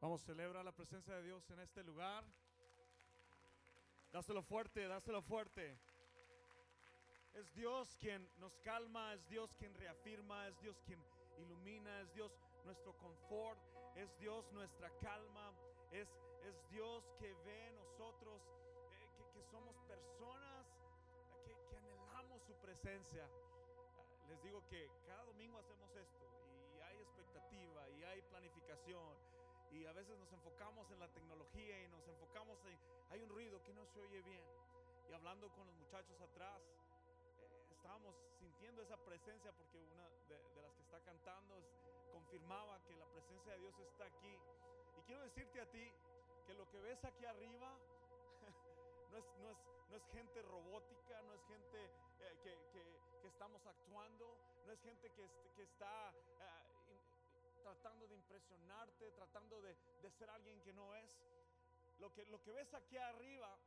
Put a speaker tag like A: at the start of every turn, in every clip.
A: Vamos, celebra la presencia de Dios en este lugar. Dáselo fuerte, dáselo fuerte. Es Dios quien nos calma, es Dios quien reafirma, es Dios quien ilumina, es Dios nuestro confort, es Dios nuestra calma, es, es Dios que ve nosotros eh, que, que somos personas que, que anhelamos su presencia. Ah, Les digo que cada domingo hacemos esto y hay expectativa y hay planificación y a veces nos enfocamos en la tecnología y nos enfocamos en, hay un ruido que no se oye bien. Y hablando con los muchachos atrás, eh, estábamos sintiendo esa presencia porque una de, las que está cantando confirmaba que la presencia de Dios está aquí. Y quiero decirte a ti que lo que ves aquí arriba no es, no es, no es gente robótica, no es gente eh, que, que- estamos actuando, no es gente que, que está eh, tratando de impresionarte, tratando de, de ser alguien que no es. Lo que, lo que ves aquí arriba,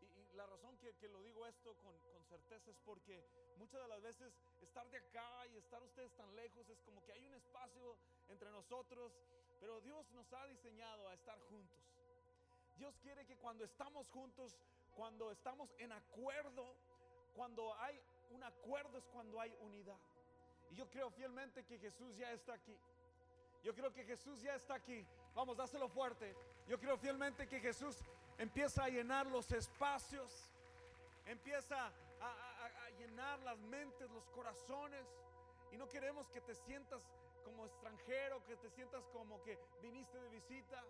A: y, y la razón que, que lo digo esto con, con certeza es porque muchas de las veces estar de acá y estar ustedes tan lejos es como que hay un espacio entre nosotros, pero Dios nos ha diseñado a estar juntos. Dios quiere que cuando estamos juntos, cuando estamos en acuerdo, cuando hay un acuerdo es cuando hay unidad. Y yo creo fielmente que Jesús ya está aquí. Yo creo que Jesús ya está aquí. Vamos, dáselo fuerte. Yo creo fielmente que Jesús empieza a llenar los espacios, empieza a, llenar las mentes, los corazones. Y no queremos que te sientas como extranjero, que te sientas como que viniste de visita,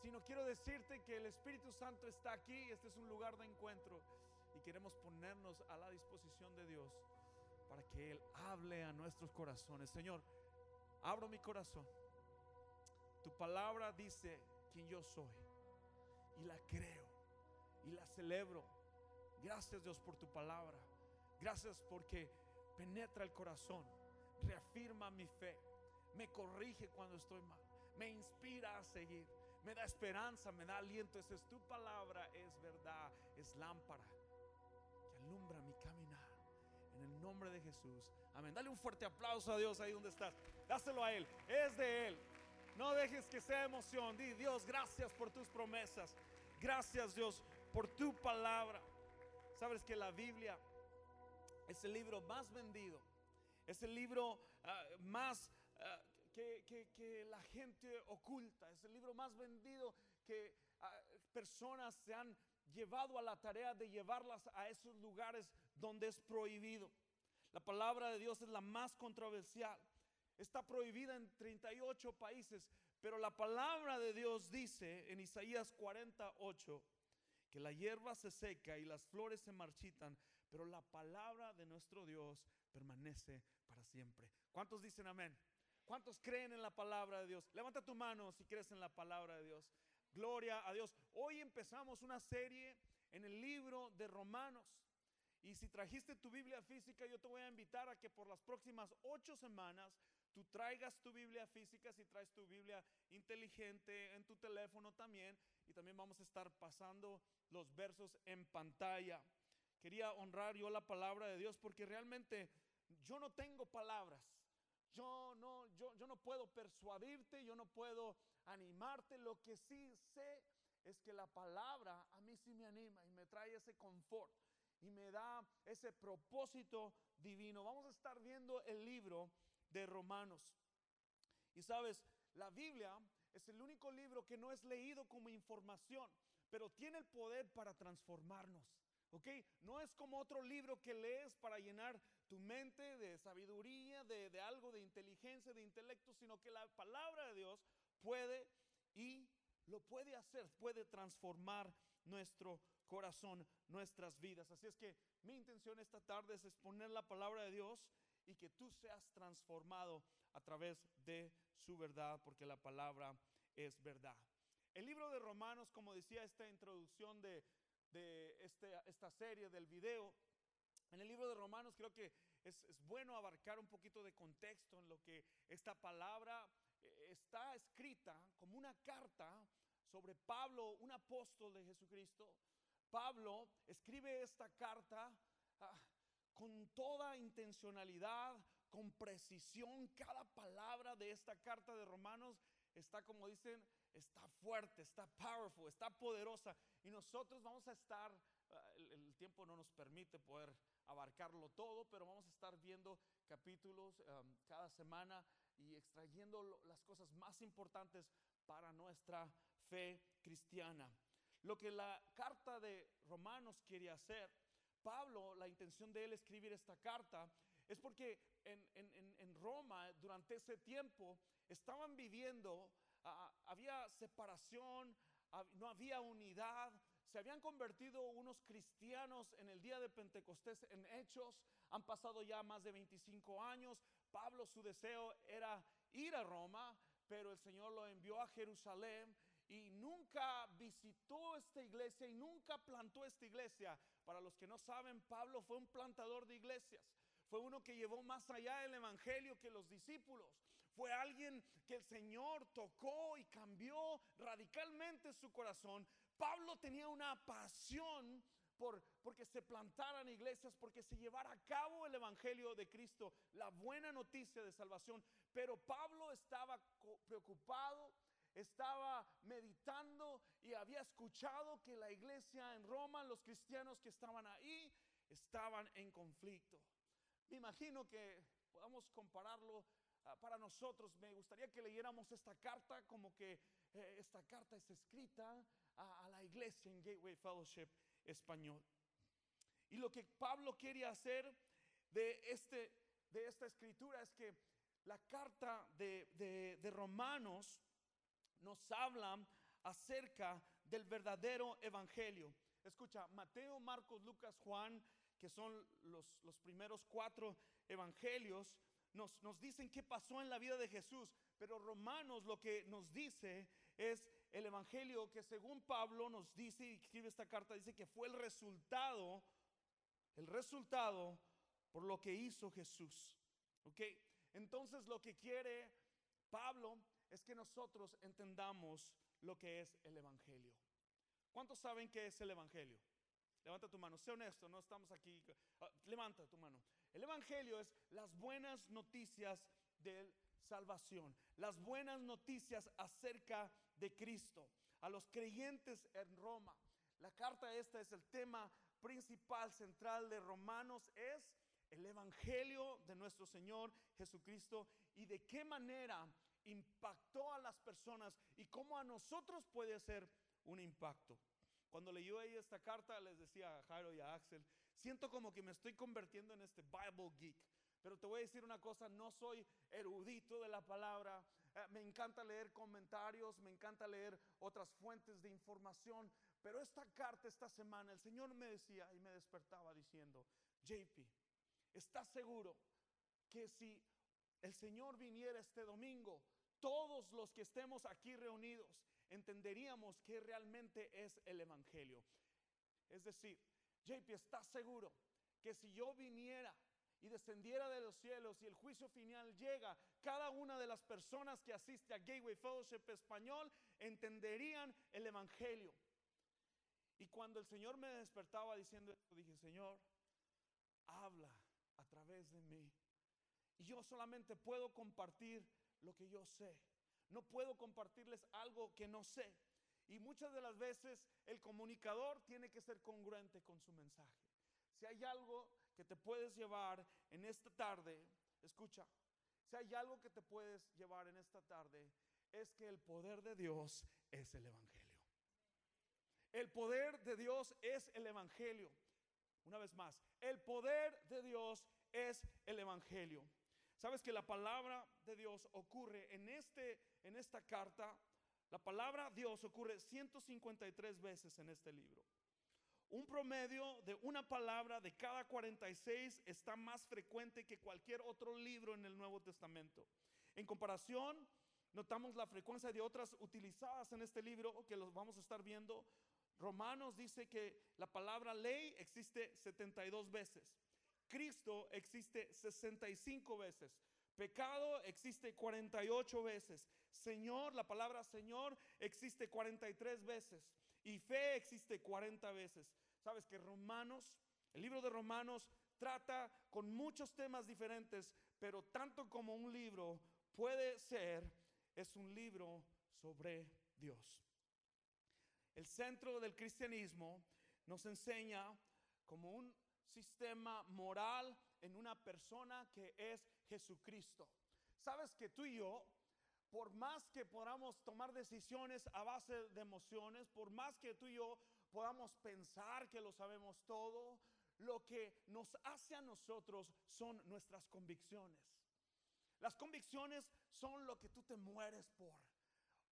A: sino quiero decirte que el Espíritu Santo está aquí. Este es un lugar de encuentro y queremos ponernos a la disposición de Dios para que Él hable a nuestros corazones. Señor, abro mi corazón. Tu palabra dice quién yo soy. Y la creo. Y la celebro. Gracias Dios por tu palabra. Gracias porque penetra el corazón. Reafirma mi fe. Me corrige cuando estoy mal. Me inspira a seguir. Me da esperanza, me da aliento. Esa es tu palabra. Es verdad. Es lámpara que alumbra mi caminar. En el nombre de Jesús. Amén. Dale un fuerte aplauso a Dios ahí donde estás. Dáselo a Él. Es de Él. No dejes que sea emoción. Di, Dios, gracias por tus promesas. Gracias, Dios, por tu palabra. Sabes que la Biblia es el libro más vendido. Es el libro ah, más ah, que, la gente oculta. Es el libro más vendido que ah, personas se han llevado a la tarea de llevarlas a esos lugares donde es prohibido. La palabra de Dios es la más controversial. Está prohibida en 38 países, pero la palabra de Dios dice en Isaías 48 que la hierba se seca y las flores se marchitan, pero la palabra de nuestro Dios permanece para siempre. ¿Cuántos dicen amén? ¿Cuántos creen en la palabra de Dios? Levanta tu mano si crees en la palabra de Dios. Gloria a Dios. Hoy empezamos una serie en el libro de Romanos. Y si trajiste tu Biblia física, yo te voy a invitar a que por las próximas ocho semanas tú traigas tu Biblia física, si traes tu Biblia inteligente en tu teléfono también. Y también vamos a estar pasando los versos en pantalla. Quería honrar yo la palabra de Dios porque realmente yo no tengo palabras. Yo no, yo, yo no puedo persuadirte, yo no puedo animarte. Lo que sí sé es que la palabra a mí sí me anima y me trae ese confort y me da ese propósito divino. Vamos a estar viendo el libro de Romanos. Y sabes, la Biblia es el único libro que no es leído como información, pero tiene el poder para transformarnos. ¿Ok? No es como otro libro que lees para llenar tu mente de sabiduría, de, de algo de inteligencia, de intelecto, sino que la palabra de Dios puede y lo puede hacer, puede transformar nuestro corazón, nuestras vidas. Así es que mi intención esta tarde es exponer la palabra de Dios y que tú seas transformado a través de su verdad, porque la palabra es verdad. El libro de Romanos, como decía esta introducción de, de este- esta serie del video, en el libro de Romanos creo que es, es bueno abarcar un poquito de contexto en lo que esta palabra eh, está escrita como una carta sobre Pablo, un apóstol de Jesucristo. Pablo escribe esta carta ah, con toda intencionalidad, con precisión. Cada palabra de esta carta de Romanos está como dicen, está fuerte, está powerful, está poderosa. Y nosotros vamos a estar, ah, el, el tiempo no nos permite poder abarcarlo todo, pero vamos a estar viendo capítulos um, cada semana y extrayendo lo- las cosas más importantes para nuestra fe cristiana. Lo que la carta de Romanos quiere hacer, Pablo, la intención de él escribir esta carta es porque en, en- en- Roma, durante ese tiempo, estaban viviendo, había separación, no había unidad, se habían convertido unos cristianos en el día de Pentecostés en hechos, han pasado ya más de 25 años, Pablo su deseo era ir a Roma, pero el Señor lo envió a Jerusalén y nunca visitó esta iglesia y nunca plantó esta iglesia. Para los que no saben, Pablo fue un plantador de iglesias. Fue uno que llevó más allá el evangelio que los discípulos. Fue alguien que el Señor tocó y cambió radicalmente su corazón. Pablo tenía una pasión por porque se plantaran iglesias, porque se llevara a cabo el evangelio de Cristo, la buena noticia de salvación. Pero Pablo estaba preocupado, estaba meditando y había escuchado que la iglesia en Roma, los cristianos que estaban ahí, estaban en conflicto. Me imagino que podamos compararlo ah, para nosotros. Me gustaría que leyéramos esta carta como que eh, esta carta es escrita a, a la iglesia en Gateway Fellowship español. Y lo que Pablo quiere hacer de, este, de esta escritura es que la carta de, de- de Romanos nos habla acerca del verdadero evangelio. Escucha, Mateo, Marcos, Lucas, Juan, que son los, los primeros cuatro evangelios, nos, nos dicen qué pasó en la vida de Jesús. Pero Romanos lo que nos dice es el evangelio que según Pablo nos dice y escribe esta carta, dice que fue el resultado, el resultado por lo que hizo Jesús. ¿Ok? Entonces lo que quiere Pablo es que nosotros entendamos lo que es el Evangelio. ¿Cuántos saben qué es el Evangelio? Levanta tu mano, sé honesto, no estamos aquí. ah, levanta tu mano. El Evangelio es las buenas noticias de salvación, las buenas noticias acerca de Cristo. A los creyentes en Roma, la carta esta es el tema principal, central de Romanos, es el Evangelio de nuestro Señor Jesucristo y de qué manera impactó a las personas y cómo a nosotros puede ser un impacto. Cuando leyó ella esta carta, les decía a Jairo y a Axel, siento como que me estoy convirtiendo en este Bible geek. Pero te voy a decir una cosa, no soy erudito de la palabra. Eh, me encanta leer comentarios, me encanta leer otras fuentes de información. Pero esta carta esta semana, el Señor me decía y me despertaba diciendo, JP, ¿estás seguro que si el Señor viniera este domingo, todos los que estemos aquí reunidos entenderíamos que realmente es el Evangelio. Es decir, JP, ¿estás seguro que si yo viniera y descendiera de los cielos y el juicio final llega, cada una de las personas que asiste a Gateway Fellowship Español entenderían el Evangelio? Y cuando el Señor me despertaba diciendo esto, dije, Señor, habla a través de mí. Yo solamente puedo compartir lo que yo sé. No puedo compartirles algo que no sé. Y muchas de las veces el comunicador tiene que ser congruente con su mensaje. Si hay algo que te puedes llevar en esta tarde, escucha, si hay algo que te puedes llevar en esta tarde, es que el poder de Dios es el Evangelio. El poder de Dios es el Evangelio. Una vez más, el poder de Dios es el Evangelio. Sabes que la palabra de Dios ocurre en, este, en esta carta, la palabra Dios ocurre 153 veces en este libro. Un promedio de una palabra de cada 46 está más frecuente que cualquier otro libro en el Nuevo Testamento. En comparación, notamos la frecuencia de otras utilizadas en este libro que los vamos a estar viendo. Romanos dice que la palabra ley existe 72 veces. Cristo existe 65 veces. Pecado existe 48 veces. Señor, la palabra Señor existe 43 veces. Y fe existe 40 veces. Sabes que Romanos, el libro de Romanos trata con muchos temas diferentes, pero tanto como un libro puede ser, es un libro sobre Dios. El centro del cristianismo nos enseña como un sistema moral en una persona que es Jesucristo. Sabes que tú y yo, por más que podamos tomar decisiones a base de emociones, por más que tú y yo podamos pensar que lo sabemos todo, lo que nos hace a nosotros son nuestras convicciones. Las convicciones son lo que tú te mueres por.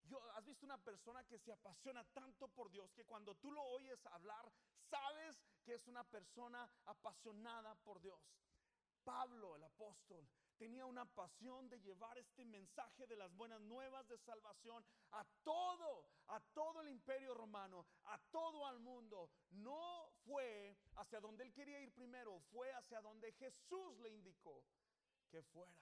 A: Yo, has visto una persona que se apasiona tanto por Dios que cuando tú lo oyes hablar, sabes que es una persona apasionada por Dios. Pablo, el apóstol, tenía una pasión de llevar este mensaje de las buenas nuevas de salvación a todo, a todo el imperio romano, a todo el mundo. No fue hacia donde él quería ir primero, fue hacia donde Jesús le indicó que fuera.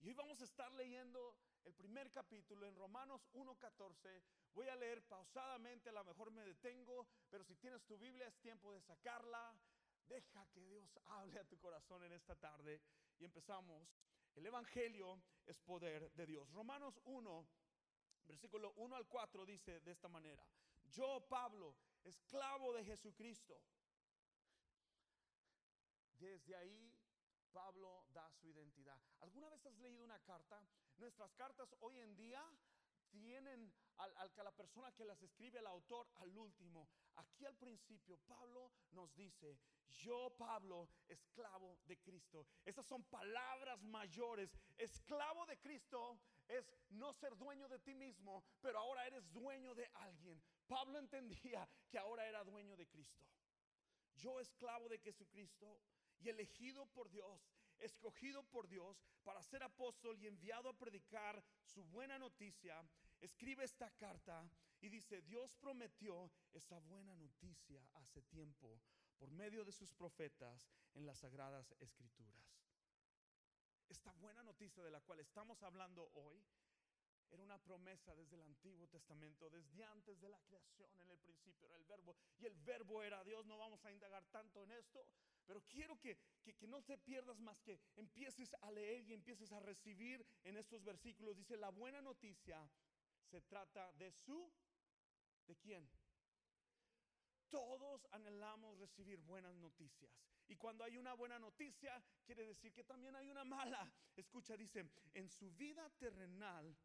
A: Y hoy vamos a estar leyendo el primer capítulo en Romanos 1.14. Voy a leer pausadamente, a lo mejor me detengo, pero si tienes tu Biblia es tiempo de sacarla. Deja que Dios hable a tu corazón en esta tarde y empezamos. El Evangelio es poder de Dios. Romanos 1, versículo 1 al 4 dice de esta manera, yo Pablo, esclavo de Jesucristo. Desde ahí Pablo da su identidad. ¿Alguna vez has leído una carta? Nuestras cartas hoy en día tienen al, al, que la persona que las escribe, el autor, al último. Aquí al principio, Pablo nos dice, yo Pablo, esclavo de Cristo. Esas son palabras mayores. Esclavo de Cristo es no ser dueño de ti mismo, pero ahora eres dueño de alguien. Pablo entendía que ahora era dueño de Cristo. Yo esclavo de Jesucristo y elegido por Dios, escogido por Dios para ser apóstol y enviado a predicar su buena noticia, escribe esta carta y dice, Dios prometió esa buena noticia hace tiempo por medio de sus profetas en las sagradas escrituras. Esta buena noticia de la cual estamos hablando hoy era una promesa desde el Antiguo Testamento, desde antes de la creación, en el principio era el verbo, y el verbo era Dios, no vamos a indagar tanto en esto, pero quiero que, que, no te pierdas más, que empieces a leer y empieces a recibir en estos versículos. Dice, la buena noticia se trata de su, ¿de quién? Todos anhelamos recibir buenas noticias. Y cuando hay una buena noticia, quiere decir que también hay una mala. Escucha, dice, en su vida terrenal,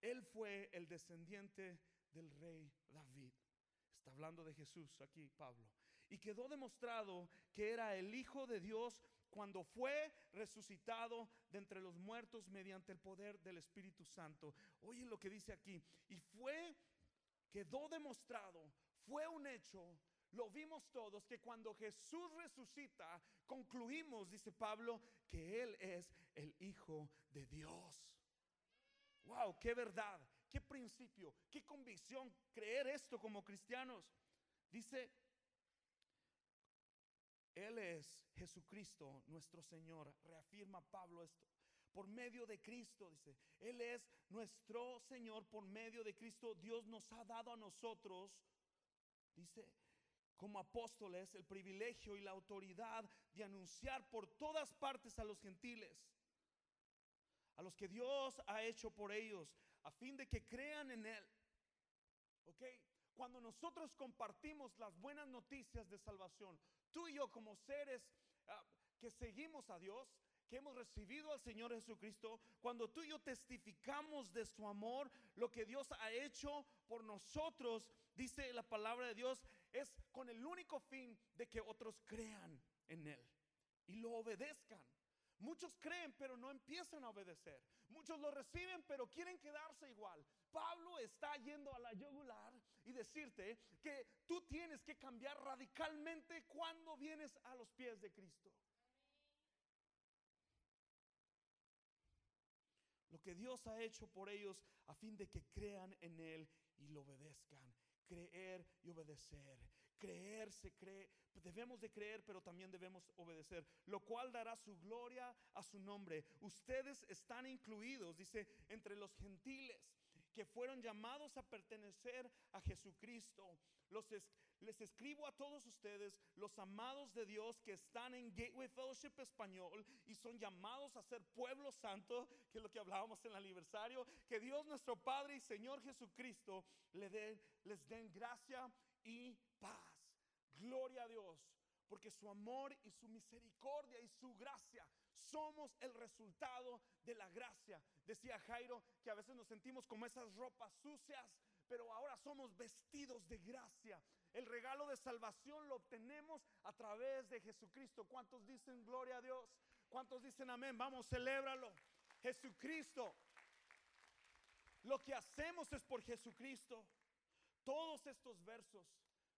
A: él fue el descendiente del rey David. Está hablando de Jesús aquí, Pablo. Y quedó demostrado que era el Hijo de Dios cuando fue resucitado de entre los muertos mediante el poder del Espíritu Santo. Oye lo que dice aquí. Y fue, quedó demostrado, fue un hecho, lo vimos todos, que cuando Jesús resucita, concluimos, dice Pablo, que Él es el Hijo de Dios. Wow, qué verdad, qué principio, qué convicción creer esto como cristianos. Dice, Él es Jesucristo, nuestro Señor. Reafirma Pablo esto. Por medio de Cristo, dice, Él es nuestro Señor. Por medio de Cristo, Dios nos ha dado a nosotros, dice, como apóstoles, el privilegio y la autoridad de anunciar por todas partes a los gentiles a los que Dios ha hecho por ellos, a fin de que crean en Él. ¿Ok? Cuando nosotros compartimos las buenas noticias de salvación, tú y yo como seres uh, que seguimos a Dios, que hemos recibido al Señor Jesucristo, cuando tú y yo testificamos de su amor, lo que Dios ha hecho por nosotros, dice la palabra de Dios, es con el único fin de que otros crean en Él y lo obedezcan. Muchos creen, pero no empiezan a obedecer. Muchos lo reciben, pero quieren quedarse igual. Pablo está yendo a la yugular y decirte que tú tienes que cambiar radicalmente cuando vienes a los pies de Cristo. Lo que Dios ha hecho por ellos a fin de que crean en Él y lo obedezcan. Creer y obedecer. Creer se cree, debemos de creer, pero también debemos obedecer, lo cual dará su gloria a su nombre. Ustedes están incluidos, dice, entre los gentiles que fueron llamados a pertenecer a Jesucristo. Les escribo a todos ustedes, los amados de Dios que están en Gateway Fellowship Español y son llamados a ser pueblo santo, que es lo que hablábamos en el aniversario, que Dios nuestro Padre y Señor Jesucristo les den gracia y paz. Gloria a Dios, porque su amor y su misericordia y su gracia somos el resultado de la gracia. Decía Jairo que a veces nos sentimos como esas ropas sucias, pero ahora somos vestidos de gracia. El regalo de salvación lo obtenemos a través de Jesucristo. ¿Cuántos dicen gloria a Dios? ¿Cuántos dicen amén? Vamos, celébralo. Jesucristo. Lo que hacemos es por Jesucristo. Todos estos versos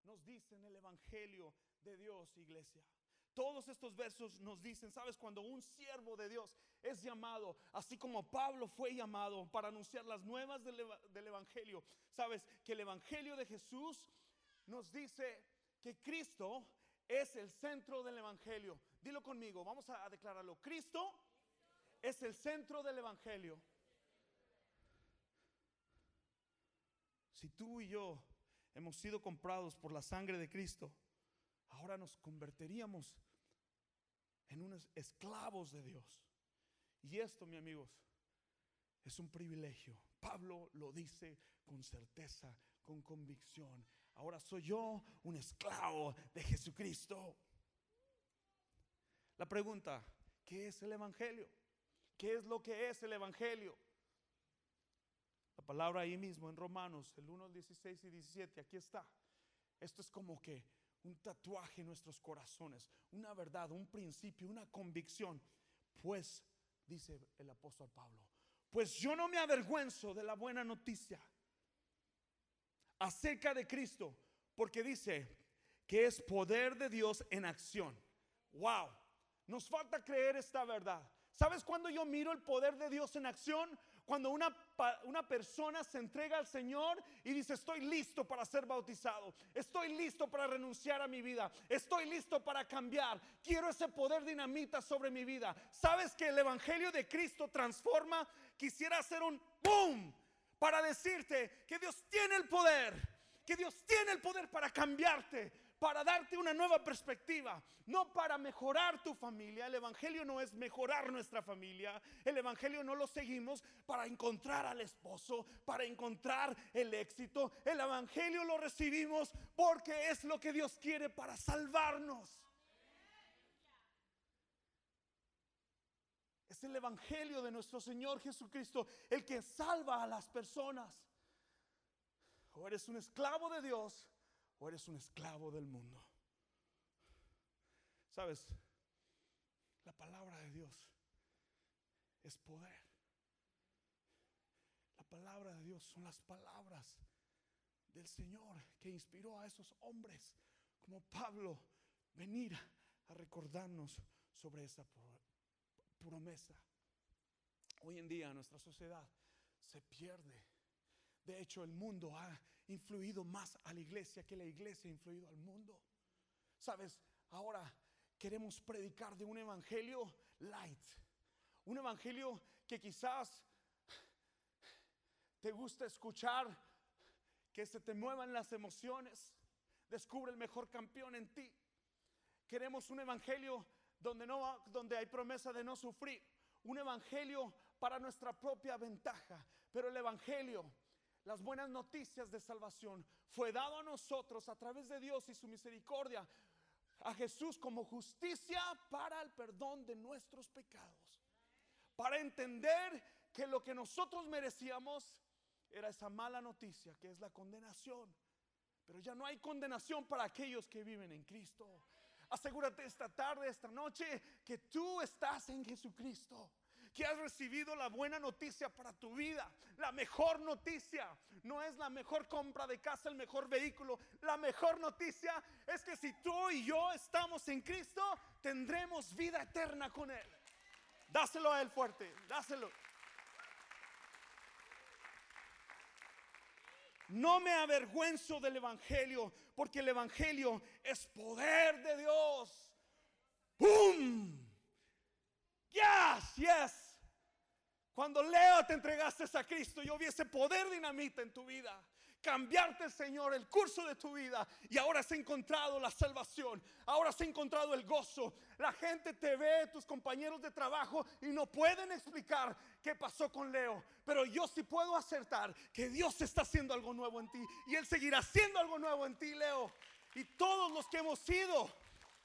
A: nos dicen el Evangelio de Dios, iglesia. Todos estos versos nos dicen, ¿sabes? Cuando un siervo de Dios es llamado, así como Pablo fue llamado para anunciar las nuevas del, eva- del Evangelio, ¿sabes? Que el Evangelio de Jesús nos dice que Cristo es el centro del Evangelio. Dilo conmigo, vamos a declararlo. Cristo es el centro del Evangelio. Si tú y yo hemos sido comprados por la sangre de Cristo, ahora nos convertiríamos en unos esclavos de Dios. Y esto, mi amigos, es un privilegio. Pablo lo dice con certeza, con convicción. Ahora soy yo un esclavo de Jesucristo. La pregunta, ¿qué es el Evangelio? ¿Qué es lo que es el Evangelio? La palabra ahí mismo en Romanos, el 1, 16 y 17, aquí está. Esto es como que un tatuaje en nuestros corazones, una verdad, un principio, una convicción. Pues, dice el apóstol Pablo, pues yo no me avergüenzo de la buena noticia acerca de Cristo, porque dice que es poder de Dios en acción. Wow, nos falta creer esta verdad. ¿Sabes cuándo yo miro el poder de Dios en acción? Cuando una, una persona se entrega al Señor y dice, estoy listo para ser bautizado, estoy listo para renunciar a mi vida, estoy listo para cambiar, quiero ese poder dinamita sobre mi vida. ¿Sabes que el Evangelio de Cristo transforma? Quisiera hacer un boom para decirte que Dios tiene el poder, que Dios tiene el poder para cambiarte, para darte una nueva perspectiva, no para mejorar tu familia. El Evangelio no es mejorar nuestra familia, el Evangelio no lo seguimos para encontrar al esposo, para encontrar el éxito. El Evangelio lo recibimos porque es lo que Dios quiere para salvarnos. Es el Evangelio de nuestro Señor Jesucristo el que salva a las personas. O eres un esclavo de Dios o eres un esclavo del mundo. Sabes, la palabra de Dios es poder. La palabra de Dios son las palabras del Señor que inspiró a esos hombres como Pablo venir a recordarnos sobre esa pro- promesa. Hoy en día nuestra sociedad se pierde. De hecho, el mundo ha influido más a la iglesia que la iglesia ha influido al mundo. Sabes, ahora queremos predicar de un evangelio light. Un evangelio que quizás te gusta escuchar, que se te muevan las emociones. Descubre el mejor campeón en ti. Queremos un evangelio donde, no, donde hay promesa de no sufrir. Un evangelio para nuestra propia ventaja. Pero el evangelio, las buenas noticias de salvación, fue dado a nosotros a través de Dios y su misericordia. A Jesús como justicia para el perdón de nuestros pecados. Para entender que lo que nosotros merecíamos era esa mala noticia, que es la condenación. Pero ya no hay condenación para aquellos que viven en Cristo. Asegúrate esta tarde, esta noche, que tú estás en Jesucristo. Que has recibido la buena noticia para tu vida. La mejor noticia. No es la mejor compra de casa, el mejor vehículo. La mejor noticia es que si tú y yo estamos en Cristo, tendremos vida eterna con Él. Dáselo a Él fuerte. Dáselo. No me avergüenzo del Evangelio, porque el Evangelio es poder de Dios. ¡Boom! Yes, yes.
B: Cuando Leo te entregaste a Cristo, yo vi ese poder dinamita en tu vida. Cambiarte, Señor, el curso de tu vida. Y ahora has encontrado la salvación. Ahora has encontrado el gozo. La gente te ve, tus compañeros de trabajo, y no pueden explicar qué pasó con Leo. Pero yo sí puedo acertar que Dios está haciendo algo nuevo en ti. Y Él seguirá haciendo algo nuevo en ti, Leo. Y todos los que hemos sido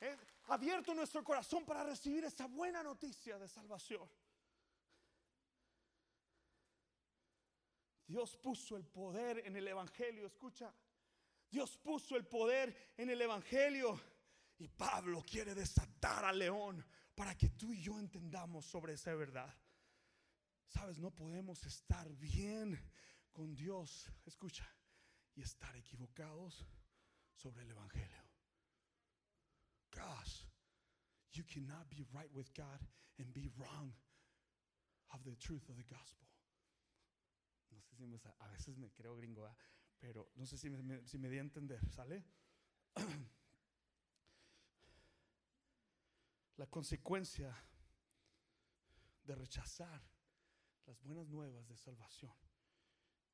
B: eh, abierto nuestro corazón para recibir esa buena noticia de salvación. Dios puso el poder en el Evangelio, escucha. Dios puso el poder en el Evangelio. Y Pablo quiere desatar al león para que tú y yo entendamos sobre esa verdad. Sabes, no podemos estar bien con Dios, escucha, y estar equivocados sobre el Evangelio. Gosh, you cannot be right with God and be wrong of the truth of the gospel. No sé si me, a veces me creo gringo, pero no sé si me, si me di a entender, ¿sale? La consecuencia de rechazar las buenas nuevas de salvación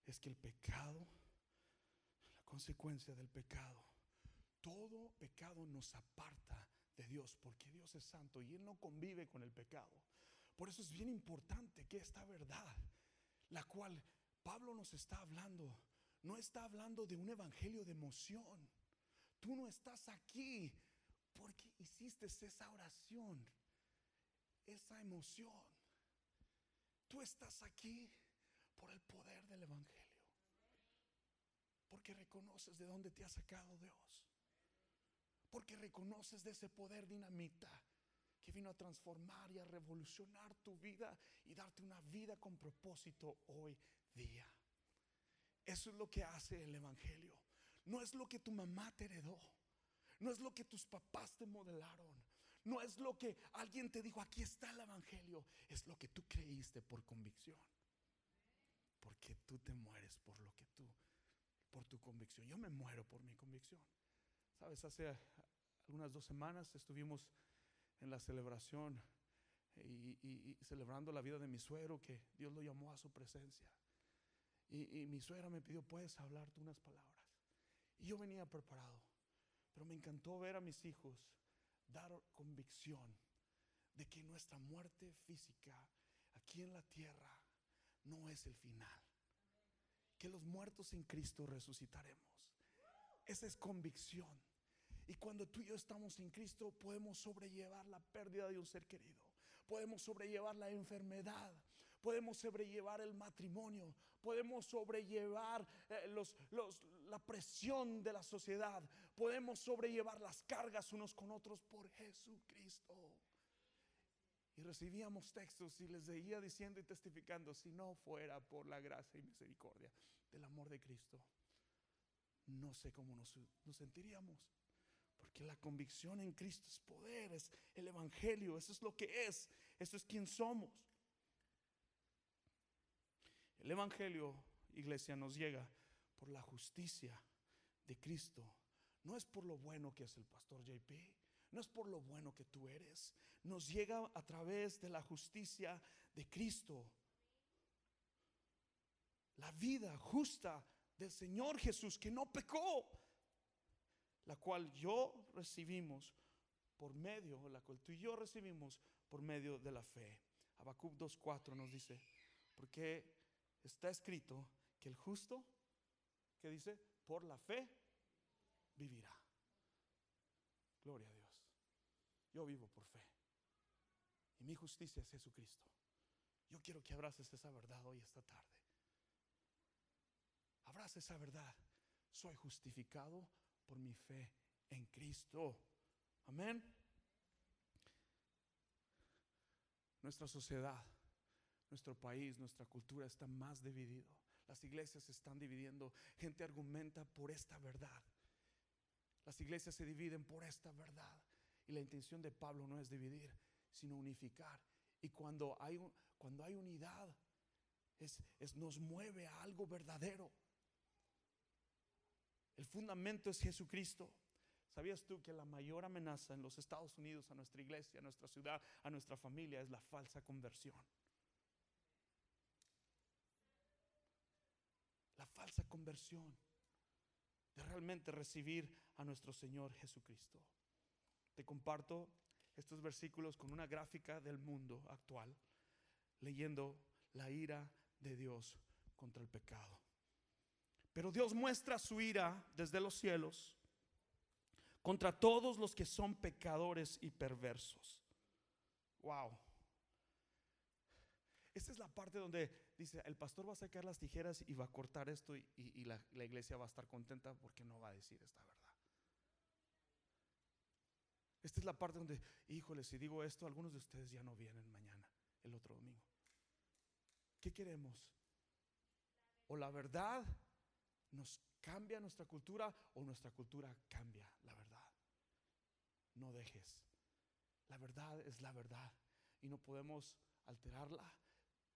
B: es que el pecado, la consecuencia del pecado, todo pecado nos aparta de Dios, porque Dios es santo y Él no convive con el pecado. Por eso es bien importante que esta verdad, la cual Pablo nos está hablando, no está hablando de un evangelio de emoción. Tú no estás aquí porque hiciste esa oración, esa emoción. Tú estás aquí por el poder del evangelio. Porque reconoces de dónde te ha sacado Dios. Porque reconoces de ese poder dinamita que vino a transformar y a revolucionar tu vida y darte una vida con propósito hoy día. Eso es lo que hace el Evangelio. No es lo que tu mamá te heredó. No es lo que tus papás te modelaron. No es lo que alguien te dijo, aquí está el Evangelio. Es lo que tú creíste por convicción. Porque tú te mueres por lo que tú, por tu convicción. Yo me muero por mi convicción. Sabes, hace algunas dos semanas estuvimos en la celebración y, celebrando la vida de mi suegro que Dios lo llamó a su presencia. Y, mi suegra me pidió, puedes hablarte unas palabras. Y yo venía preparado, pero me encantó ver a mis hijos dar convicción de que nuestra muerte física aquí en la tierra no es el final. Que los muertos en Cristo resucitaremos. Esa es convicción. Y cuando tú y yo estamos en Cristo, podemos sobrellevar la pérdida de un ser querido. Podemos sobrellevar la enfermedad. Podemos sobrellevar el matrimonio. Podemos sobrellevar eh, los, la presión de la sociedad. Podemos sobrellevar las cargas unos con otros por Jesucristo. Y recibíamos textos y les seguía diciendo y testificando, si no fuera por la gracia y misericordia del amor de Cristo, no sé cómo nos, nos sentiríamos. Porque la convicción en Cristo es poder, es el Evangelio, eso es lo que es, eso es quien somos. El Evangelio, iglesia, nos llega por la justicia de Cristo. No es por lo bueno que es el pastor JP, no es por lo bueno que tú eres. Nos llega a través de la justicia de Cristo. La vida justa del Señor Jesús que no pecó la cual yo recibimos por medio, la cual tú y yo recibimos por medio de la fe. Habacuc 2.4 nos dice, porque está escrito que el justo, que dice, por la fe vivirá. Gloria a Dios. Yo vivo por fe. Y mi justicia es Jesucristo. Yo quiero que abraces esa verdad hoy, esta tarde. Abraza esa verdad. Soy justificado por mi fe en Cristo. Amén. Nuestra sociedad, nuestro país, nuestra cultura está más dividido. Las iglesias se están dividiendo. Gente argumenta por esta verdad. Las iglesias se dividen por esta verdad. Y la intención de Pablo no es dividir, sino unificar. Y cuando hay, cuando hay unidad, es, es, nos mueve a algo verdadero. El fundamento es Jesucristo. ¿Sabías tú que la mayor amenaza en los Estados Unidos a nuestra iglesia, a nuestra ciudad, a nuestra familia es la falsa conversión? Conversión, de realmente recibir a nuestro Señor Jesucristo. Te comparto estos versículos con una gráfica del mundo actual, leyendo la ira de Dios contra el pecado. Pero Dios muestra su ira desde los cielos contra todos los que son pecadores y perversos. Wow. Esta es la parte donde dice, el pastor va a sacar las tijeras y va a cortar esto y, la, la iglesia va a estar contenta porque no va a decir esta verdad. Esta es la parte donde, híjole, si digo esto, algunos de ustedes ya no vienen mañana, el otro domingo. ¿Qué queremos? O la verdad nos cambia nuestra cultura o nuestra cultura cambia la verdad. No dejes. La verdad es la verdad y no podemos alterarla.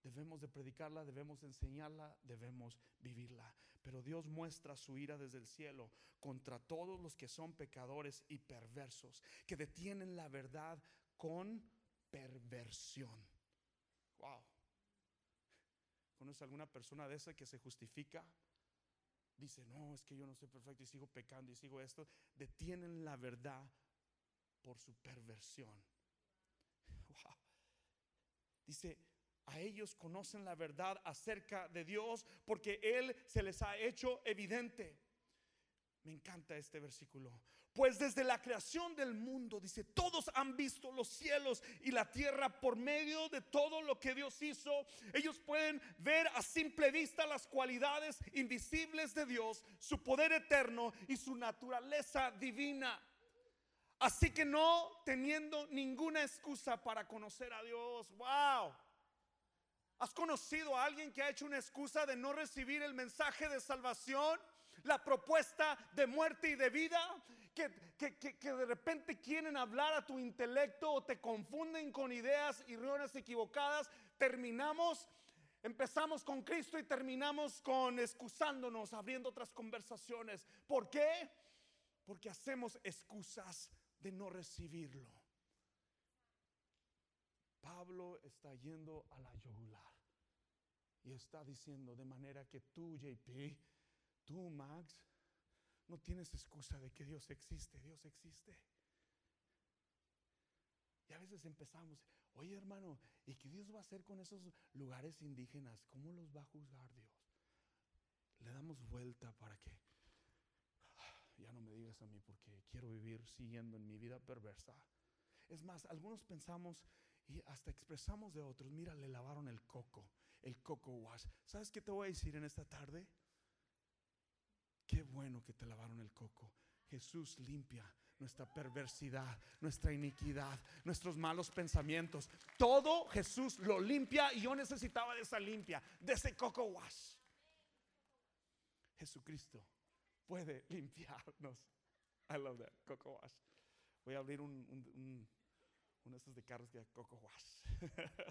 B: Debemos de predicarla, debemos enseñarla, debemos vivirla. Pero Dios muestra su ira desde el cielo contra todos los que son pecadores y perversos, que detienen la verdad con perversión. Wow. ¿Conoces alguna persona de esa que se justifica? Dice, no, es que yo no soy perfecto y sigo pecando y sigo esto. Detienen la verdad por su perversión. Wow. Dice, a ellos conocen la verdad acerca de Dios porque Él se les ha hecho evidente. Me encanta este versículo. Pues desde la creación del mundo, dice, todos han visto los cielos y la tierra por medio de todo lo que Dios hizo. Ellos pueden ver a simple vista las cualidades invisibles de Dios, su poder eterno y su naturaleza divina. Así que no teniendo ninguna excusa para conocer a Dios. Wow. ¿Has conocido a alguien que ha hecho una excusa de no recibir el mensaje de salvación? La propuesta de muerte y de vida. Que, de repente quieren hablar a tu intelecto o te confunden con ideas y reuniones equivocadas. Terminamos, empezamos con Cristo y terminamos con excusándonos, abriendo otras conversaciones. ¿Por qué? Porque hacemos excusas de no recibirlo. Pablo está yendo a la yugular y está diciendo de manera que tú, JP, tú, Max, no tienes excusa de que Dios existe, Dios existe. Y a veces empezamos, oye hermano, ¿y qué Dios va a hacer con esos lugares indígenas? ¿Cómo los va a juzgar Dios? Le damos vuelta para que ya no me digas a mí porque quiero vivir siguiendo en mi vida perversa. Es más, algunos pensamos y hasta expresamos de otros, mira, le lavaron el coco, el coco wash. ¿Sabes qué te voy a decir en esta tarde? Qué bueno que te lavaron el coco. Jesús limpia nuestra perversidad, nuestra iniquidad, nuestros malos pensamientos. Todo Jesús lo limpia y yo necesitaba de esa limpia, de ese coco wash. Jesucristo puede limpiarnos. I love that, Coco Wash. Voy a abrir un, un, uno de estos de carros que Coco Wash.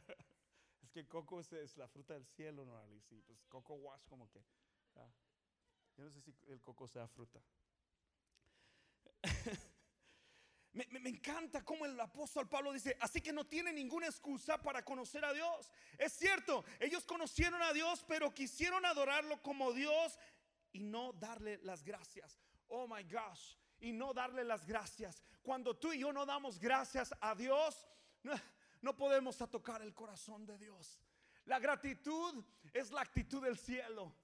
B: es que coco es, la fruta del cielo, ¿no? Sí, pues Coco Wash como que... Yo no sé si el coco sea fruta. me, me, encanta cómo el apóstol Pablo dice, así que no tiene ninguna excusa para conocer a Dios. Es cierto, ellos conocieron a Dios, pero quisieron adorarlo como Dios y no darle las gracias. Oh my gosh, y no darle las gracias. Cuando tú y yo no damos gracias a Dios, no, podemos tocar el corazón de Dios. La gratitud es la actitud del cielo.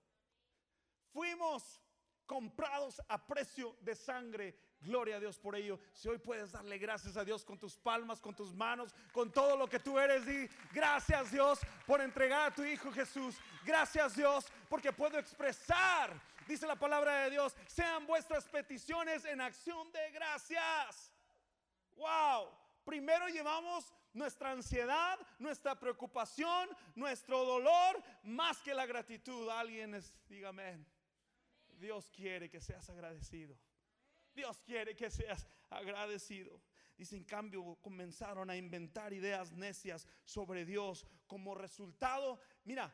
B: Fuimos comprados a precio de sangre. Gloria a Dios por ello. Si hoy puedes darle gracias a Dios con tus palmas, con tus manos, con todo lo que tú eres, di gracias Dios por entregar a tu Hijo Jesús. Gracias Dios porque puedo expresar dice la palabra de Dios, sean vuestras peticiones en acción de gracias. Wow, primero llevamos nuestra ansiedad, nuestra preocupación, nuestro dolor, más que la gratitud. Alguien es, dígame, Dios quiere que seas agradecido. Dios quiere que seas agradecido. Dice, en cambio, comenzaron a inventar ideas necias sobre Dios como resultado. Mira,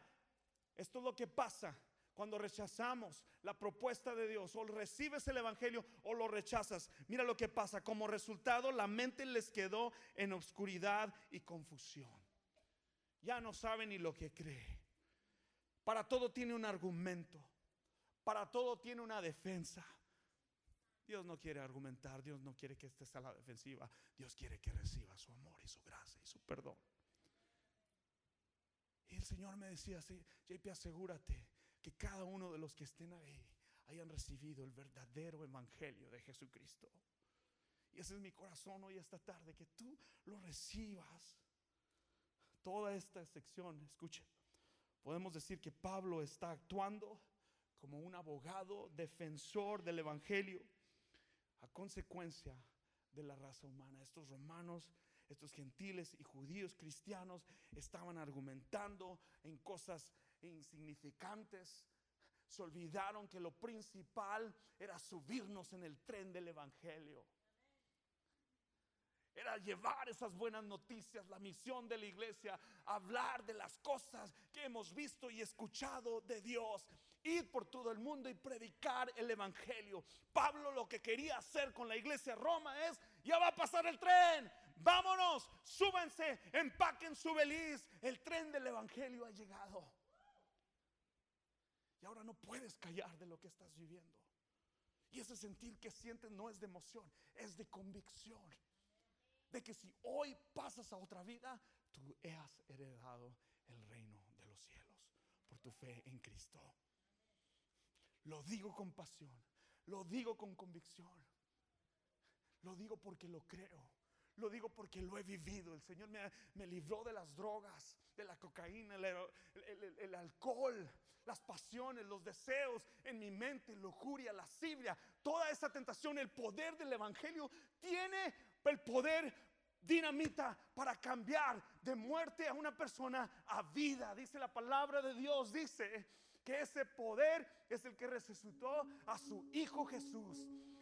B: esto es lo que pasa cuando rechazamos la propuesta de Dios, o recibes el Evangelio o lo rechazas, mira lo que pasa. Como resultado, la mente les quedó en oscuridad y confusión. Ya no sabe ni lo que cree. Para todo tiene un argumento. Para todo tiene una defensa. Dios no quiere argumentar, Dios no quiere que estés a la defensiva. Dios quiere que recibas su amor y su gracia y su perdón. Y el Señor me decía así, JP, asegúrate que cada uno de los que estén ahí hayan recibido el verdadero evangelio de Jesucristo. Y ese es mi corazón hoy esta tarde, que tú lo recibas. Toda esta sección, escuche, podemos decir que Pablo está actuando como un abogado defensor del evangelio a consecuencia de la raza humana. Estos romanos, estos gentiles y judíos cristianos estaban argumentando en cosas insignificantes. Se olvidaron que lo principal era subirnos en el tren del Evangelio. Era llevar esas buenas noticias, la misión de la iglesia, hablar de las cosas que hemos visto y escuchado de Dios ir por todo el mundo y predicar el Evangelio. Pablo lo que quería hacer con la iglesia Roma es, ya va a pasar el tren, vámonos, súbanse, empaquen su beliz, el tren del Evangelio ha llegado. Y ahora no puedes callar de lo que estás viviendo. Y ese sentir que sientes no es de emoción, es de convicción. De que si hoy pasas a otra vida, tú has heredado el reino de los cielos por tu fe en Cristo. Lo digo con pasión, lo digo con convicción, lo digo porque lo creo. Lo digo porque lo he vivido. El Señor me, libró de las drogas, de la cocaína, el, alcohol, las pasiones, los deseos en mi mente, lujuria, lascivia, toda esa tentación. El poder del Evangelio tiene el poder dinamita para cambiar de muerte a una persona a vida. Dice la palabra de Dios, dice que ese poder es el que resucitó a su Hijo Jesús.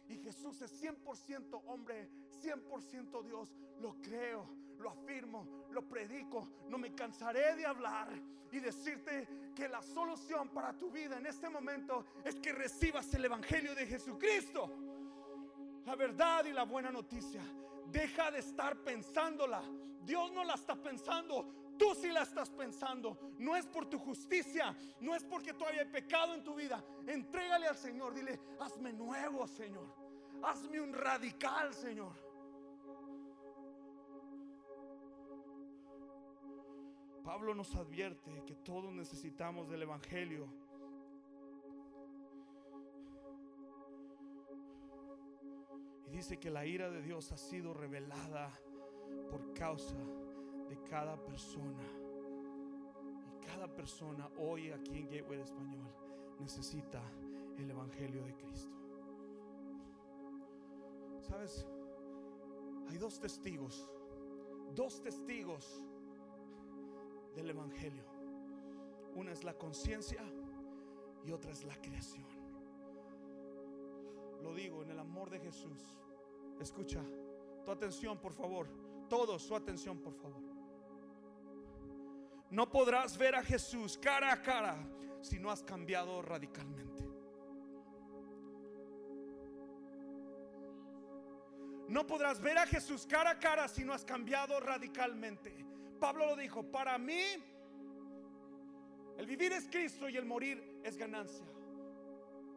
B: Y Jesús es 100% hombre, 100% Dios. Lo creo, lo afirmo, lo predico. No me cansaré de hablar y decirte que la solución para tu vida en este momento es que recibas el Evangelio de Jesucristo. La verdad y la buena noticia. Deja de estar pensándola. Dios no la está pensando. Tú si la estás pensando, no es por tu justicia, no es porque todavía hay pecado en tu vida. Entrégale al Señor, dile, hazme nuevo, Señor. Hazme un radical, Señor. Pablo nos advierte que todos necesitamos del Evangelio. Y dice que la ira de Dios ha sido revelada por causa cada persona. Y cada persona hoy aquí en Gateway de Español necesita el Evangelio de Cristo. ¿Sabes? Hay dos testigos, dos testigos del Evangelio. Una es la conciencia y otra es la creación. Lo digo en el amor de Jesús. Escucha, tu atención por favor. Todos su atención por favor. No podrás ver a Jesús cara a cara si no has cambiado radicalmente. No podrás ver a Jesús cara a cara si no has cambiado radicalmente. Pablo lo dijo, para mí el vivir es Cristo y el morir es ganancia.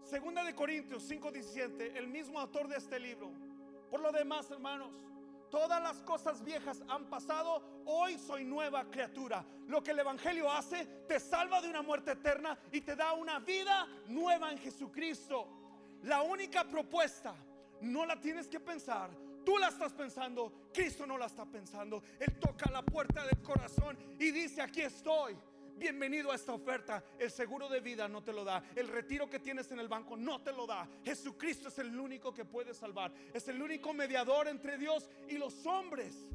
B: Segunda de Corintios 5:17, el mismo autor de este libro. Por lo demás, hermanos, Todas las cosas viejas han pasado, hoy soy nueva criatura. Lo que el Evangelio hace, te salva de una muerte eterna y te da una vida nueva en Jesucristo. La única propuesta, no la tienes que pensar, tú la estás pensando, Cristo no la está pensando. Él toca la puerta del corazón y dice, aquí estoy bienvenido a esta oferta. El seguro de vida no te lo da. El retiro que tienes en el banco no te lo da. Jesucristo es el único que puede salvar. Es el único mediador entre Dios y los hombres.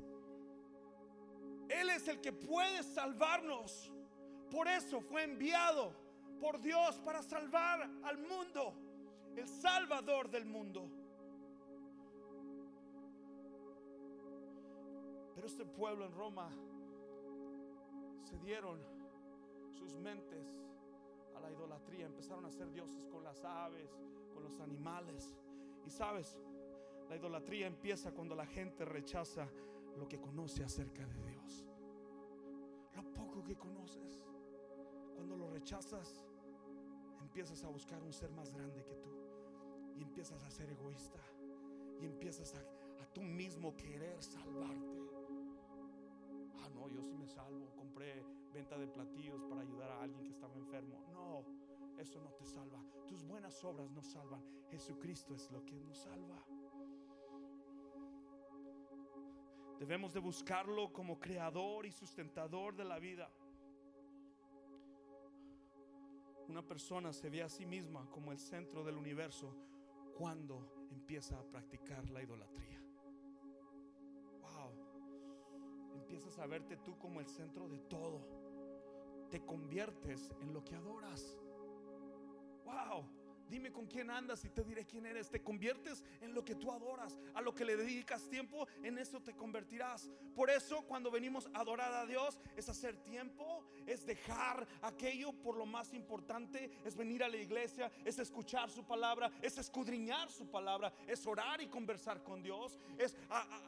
B: Él es el que puede salvarnos. Por eso fue enviado por Dios para salvar al mundo. El salvador del mundo. Pero este pueblo en Roma se dieron sus mentes a la idolatría, empezaron a ser dioses con las aves, con los animales. Y sabes, la idolatría empieza cuando la gente rechaza lo que conoce acerca de Dios. Lo poco que conoces, cuando lo rechazas, empiezas a buscar un ser más grande que tú y empiezas a ser egoísta y empiezas a, a tú mismo querer salvarte. Ah, no, yo sí me salvo. Compré venta de platillos para ayudar a alguien que estaba enfermo. No, eso no te salva. Tus buenas obras no salvan. Jesucristo es lo que nos salva. Debemos de buscarlo como creador y sustentador de la vida. Una persona se ve a sí misma como el centro del universo cuando empieza a practicar la idolatría. Wow. Empiezas a verte tú como el centro de todo. Te conviertes en lo que adoras. Wow. Dime con quién andas y te diré quién eres. Te conviertes en lo que tú adoras, a lo que le dedicas tiempo, en eso te convertirás. Por eso cuando venimos a adorar a Dios es hacer tiempo, es dejar aquello por lo más importante, es venir a la iglesia, es escuchar su palabra, es escudriñar su palabra, es orar y conversar con Dios, es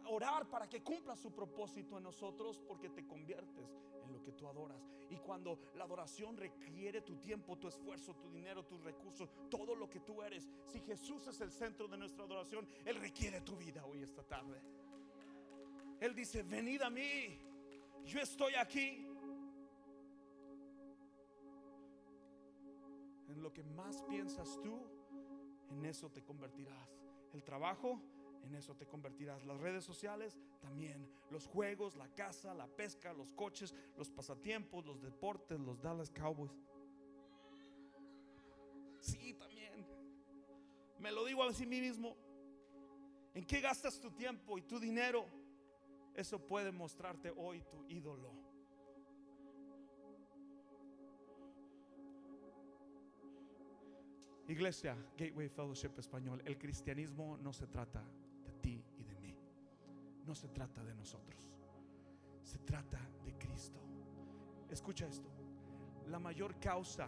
B: orar para que cumpla su propósito en nosotros porque te conviertes en lo que tú adoras. Y cuando la adoración requiere tu tiempo, tu esfuerzo, tu dinero, tus recursos, todo lo que tú eres, si Jesús es el centro de nuestra adoración, Él requiere tu vida hoy esta tarde. Él dice, venid a mí, yo estoy aquí. En lo que más piensas tú, en eso te convertirás. El trabajo, en eso te convertirás. Las redes sociales también. Los juegos, la casa, la pesca, los coches, los pasatiempos, los deportes, los Dallas Cowboys. Sí, también. Me lo digo a mí mismo. ¿En qué gastas tu tiempo y tu dinero? Eso puede mostrarte hoy tu ídolo. Iglesia, Gateway Fellowship Español, el cristianismo no se trata de ti y de mí. No se trata de nosotros. Se trata de Cristo. Escucha esto. La mayor causa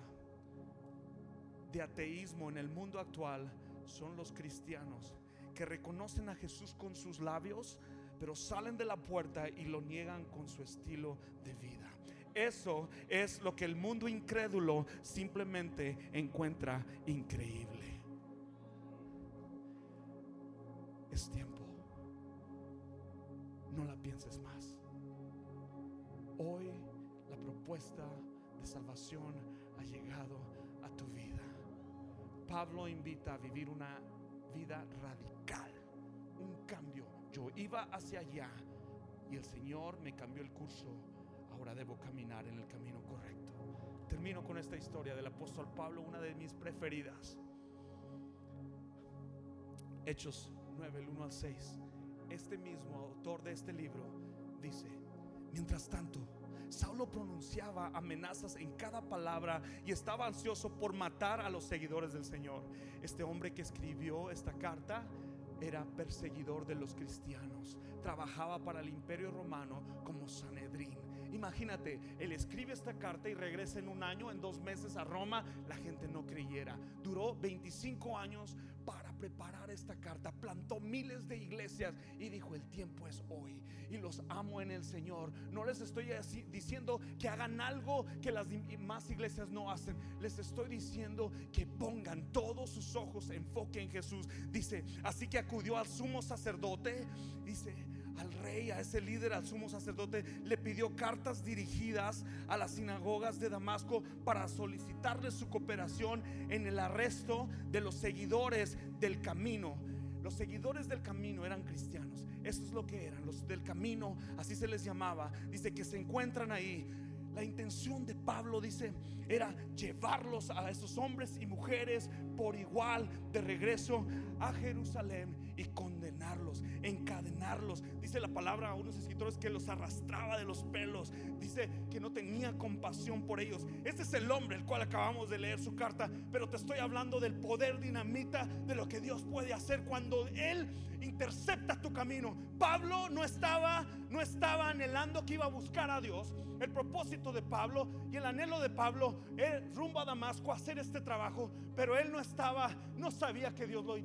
B: de ateísmo en el mundo actual son los cristianos que reconocen a Jesús con sus labios, pero salen de la puerta y lo niegan con su estilo de vida. Eso es lo que el mundo incrédulo simplemente encuentra increíble. Es tiempo. No la pienses más. Hoy la propuesta de salvación ha llegado a tu vida. Pablo invita a vivir una vida radical, un cambio yo iba hacia allá y el Señor me cambió el curso. Ahora debo caminar en el camino correcto. Termino con esta historia del apóstol Pablo, una de mis preferidas. Hechos 9, el 1 al 6. Este mismo autor de este libro dice, mientras tanto, Saulo pronunciaba amenazas en cada palabra y estaba ansioso por matar a los seguidores del Señor. Este hombre que escribió esta carta era perseguidor de los cristianos, trabajaba para el imperio romano como Sanedrín. Imagínate, él escribe esta carta y regresa en un año, en dos meses a Roma, la gente no creyera. Duró 25 años para preparar esta carta, plantó miles de iglesias y dijo, el tiempo es hoy y los amo en el Señor. No les estoy diciendo que hagan algo que las más iglesias no hacen, les estoy diciendo que pongan todos sus ojos, enfoque en Jesús. Dice, así que acudió al sumo sacerdote, dice, al rey, a ese líder, al sumo sacerdote, le pidió cartas dirigidas a las sinagogas de Damasco para solicitarle su cooperación en el arresto de los seguidores del camino. Los seguidores del camino eran cristianos. Eso es lo que eran, los del camino, así se les llamaba. Dice que se encuentran ahí la intención de Pablo, dice, era llevarlos a esos hombres y mujeres por igual de regreso a Jerusalén y condenarlos, encadenarlos. Dice la palabra a unos escritores que los arrastraba de los pelos. Dice que no tenía compasión por ellos. Este es el hombre el cual acabamos de leer su carta, pero te estoy hablando del poder dinamita de lo que Dios puede hacer cuando Él intercepta tu camino. Pablo no estaba, no estaba anhelando que iba a buscar a Dios. El propósito de Pablo y el anhelo de Pablo es rumbo a Damasco a hacer este trabajo, pero él no estaba, no sabía que Dios lo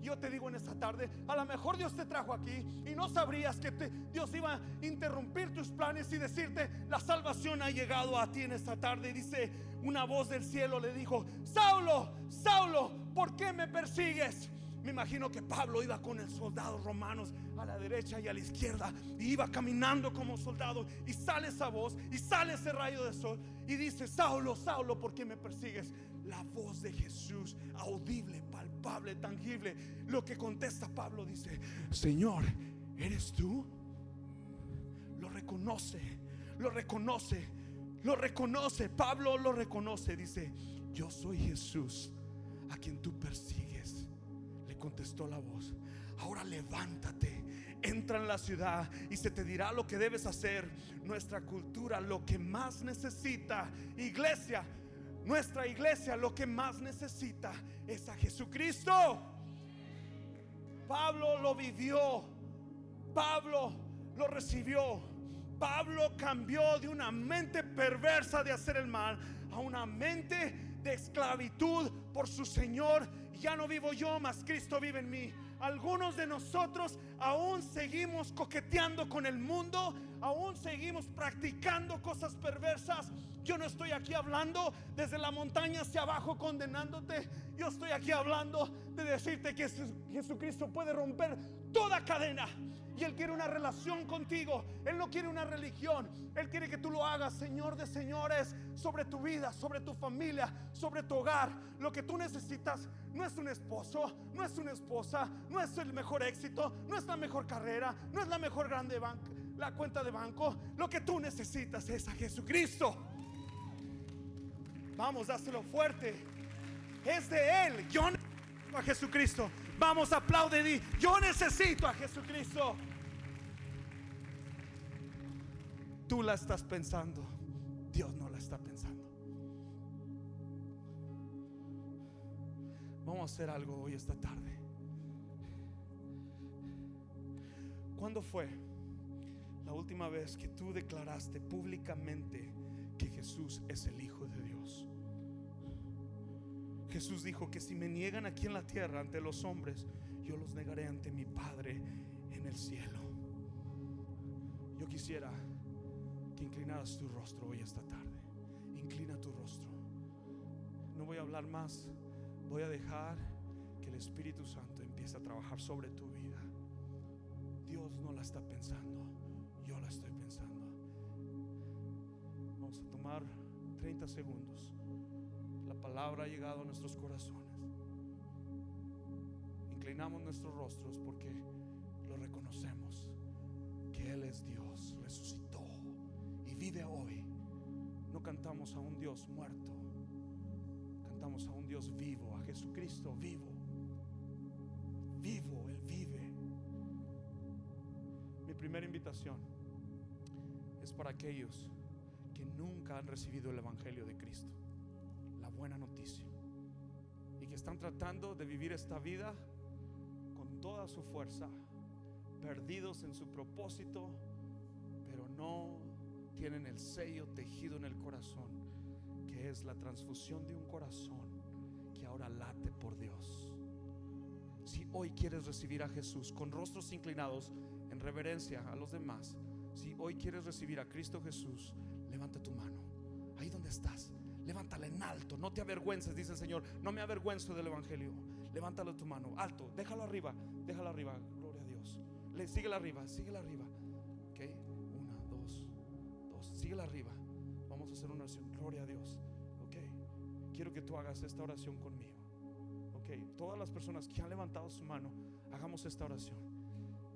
B: Yo te digo en esta tarde, a lo mejor Dios te trajo aquí y no sabrías que Dios iba a interrumpir tus planes y decirte, la salvación ha llegado a ti en esta tarde. Y dice, una voz del cielo le dijo, Saulo, Saulo, ¿por qué me persigues? Me imagino que Pablo iba con el soldado romanos a la derecha y a la izquierda y iba caminando como soldado y sale esa voz y sale ese rayo de sol y dice, Saulo, Saulo, ¿por qué me persigues? La voz de Jesús, audible, tangible. Lo que contesta Pablo dice, Señor, ¿eres tú? Lo reconoce, lo reconoce, lo reconoce. Pablo lo reconoce, dice, yo soy Jesús a quien tú persigues contestó la voz. Ahora levántate, entra en la ciudad y se te dirá lo que debes hacer. Nuestra cultura, lo que más necesita, iglesia, nuestra iglesia, lo que más necesita es a Jesucristo. Pablo lo vivió, Pablo lo recibió. Pablo cambió de una mente perversa de hacer el mal a una mente de esclavitud por su Señor ya no vivo yo, mas Cristo vive en mí. Algunos de nosotros aún seguimos coqueteando con el mundo, aún seguimos practicando cosas perversas. Yo no estoy aquí hablando desde la montaña hacia abajo condenándote. Yo estoy aquí hablando de decirte que Jesucristo puede romper toda cadena. Y Él quiere una relación contigo. Él no quiere una religión. Él quiere que tú lo hagas, Señor de señores, sobre tu vida, sobre tu familia, sobre tu hogar. Lo que tú necesitas no es un esposo, no es una esposa, no es el mejor éxito, no es la mejor carrera, no es la mejor grande banca, la cuenta de banco. Lo que tú necesitas es a Jesucristo. Vamos, dáselo fuerte. Es de Él. Yo necesito a Jesucristo. Vamos, aplaude. Yo necesito a Jesucristo. Tú la estás pensando. Dios no la está pensando. Vamos a hacer algo hoy esta tarde. ¿Cuándo fue la última vez que tú declaraste públicamente que Jesús es el Hijo de Dios? Jesús dijo que si me niegan aquí en la tierra ante los hombres, yo los negaré ante mi Padre en el cielo. Yo quisiera que inclinaras tu rostro hoy esta tarde. Inclina tu rostro. No voy a hablar más. Voy a dejar que el Espíritu Santo empiece a trabajar sobre tu vida. Dios no la está pensando. Tomar 30 segundos palabra ha llegado a nuestros corazones. Inclinamos nuestros rostros porque lo reconocemos que Él es Dios, resucitó y vive hoy. No cantamos a un Dios muerto, cantamos a un Dios vivo, a Jesucristo vivo. Vivo, Él vive. Mi primera invitación es para aquellos que nunca han recibido el Evangelio de Cristo buena noticia. Y que están tratando de vivir esta vida con toda su fuerza, perdidos en su propósito, pero no tienen el sello tejido en el corazón, que es la transfusión de un corazón que ahora late por Dios. Si hoy quieres recibir a Jesús con rostros inclinados en reverencia a los demás, si hoy quieres recibir a Cristo Jesús, levanta tu mano. Ahí donde estás, levántala en alto, no te avergüences, dice el Señor, no me avergüenzo del Evangelio. Levántalo tu mano, alto, déjalo arriba, déjalo arriba, gloria a Dios. Le, síguela arriba, síguela arriba. Ok, una, dos, dos, síguela arriba. Vamos a hacer una oración, gloria a Dios. Ok, quiero que tú hagas esta oración conmigo. Ok, todas las personas que han levantado su mano, hagamos esta oración.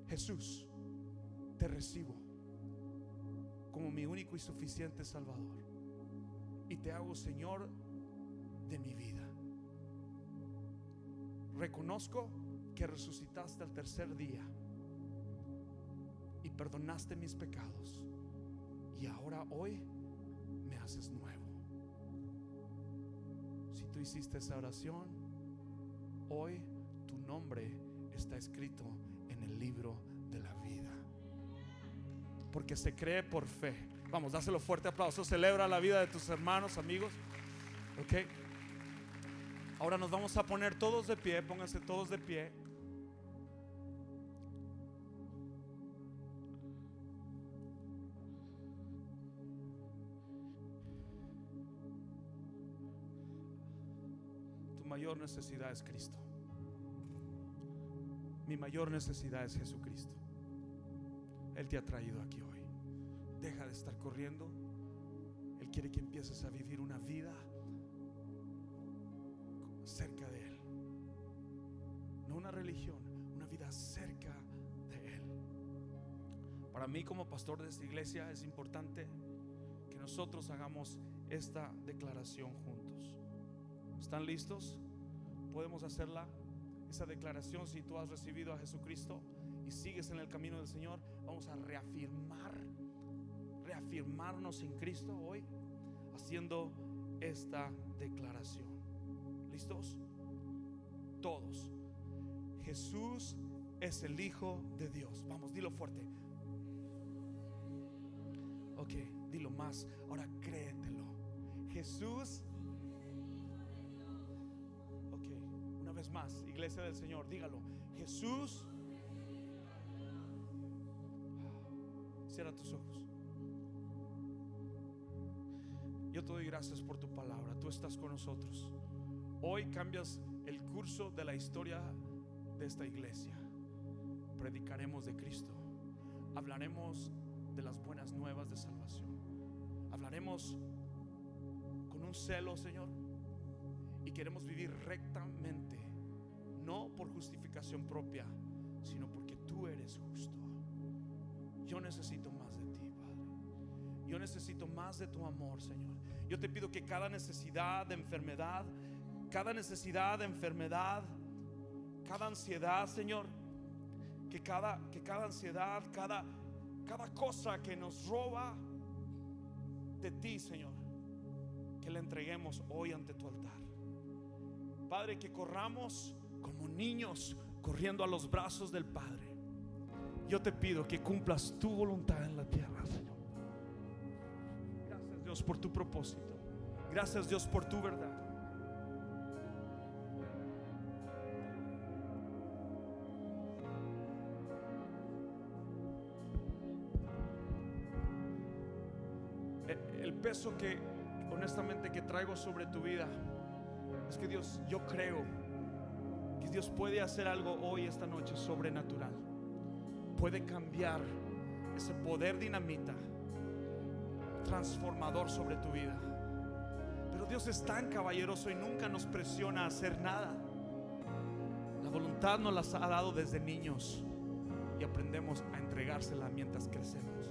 B: Jesús, te recibo como mi único y suficiente Salvador y te hago Señor de mi vida. Reconozco que resucitaste al tercer día y perdonaste mis pecados y ahora hoy me haces nuevo. Si tú hiciste esa oración, hoy tu nombre está escrito en el libro. Porque se cree por fe Vamos, dáselo fuerte aplauso. Celebra la vida de tus hermanos, amigos. Ok. Ahora nos vamos a poner todos de pie. Pónganse todos de pie. Tu mayor necesidad es Cristo. Mi mayor necesidad es Jesucristo. Él te ha traído aquí hoy. Deja de estar corriendo. Él quiere que empieces a vivir una vida cerca de Él. No una religión, una vida cerca de Él. Para mí como pastor de esta iglesia es importante que nosotros hagamos esta declaración juntos. ¿Están listos? Podemos hacerla. Esa declaración si tú has recibido a Jesucristo sigues en el camino del Señor, vamos a reafirmar, reafirmarnos en Cristo hoy haciendo esta declaración. ¿Listos? Todos. Jesús es el Hijo de Dios. Vamos, dilo fuerte. Ok, dilo más. Ahora créetelo. Jesús. Ok, una vez más, iglesia del Señor, dígalo. Jesús. Cierra tus ojos. Yo te doy gracias por tu palabra. Tú estás con nosotros. Hoy cambias el curso de la historia de esta iglesia. Predicaremos de Cristo. Hablaremos de las buenas nuevas de salvación. Hablaremos con un celo, Señor. Y queremos vivir rectamente. No por justificación propia, sino porque tú eres justo. Yo necesito más de ti, Padre. Yo necesito más de tu amor, Señor. Yo te pido que cada necesidad de enfermedad, cada necesidad de enfermedad, cada ansiedad, Señor, que cada, que cada ansiedad, cada, cada cosa que nos roba de ti, Señor, que le entreguemos hoy ante tu altar. Padre, que corramos como niños corriendo a los brazos del Padre. Yo te pido que cumplas tu voluntad en la tierra, Señor. Gracias Dios por tu propósito. Gracias Dios por tu verdad. El- peso que honestamente que traigo sobre tu vida es que Dios, yo creo que Dios puede hacer algo hoy, esta noche, sobrenatural. Puede cambiar ese poder dinamita, transformador sobre tu vida. Pero Dios es tan caballeroso y nunca nos presiona a hacer nada. La voluntad nos las ha dado desde niños y aprendemos a entregársela mientras crecemos.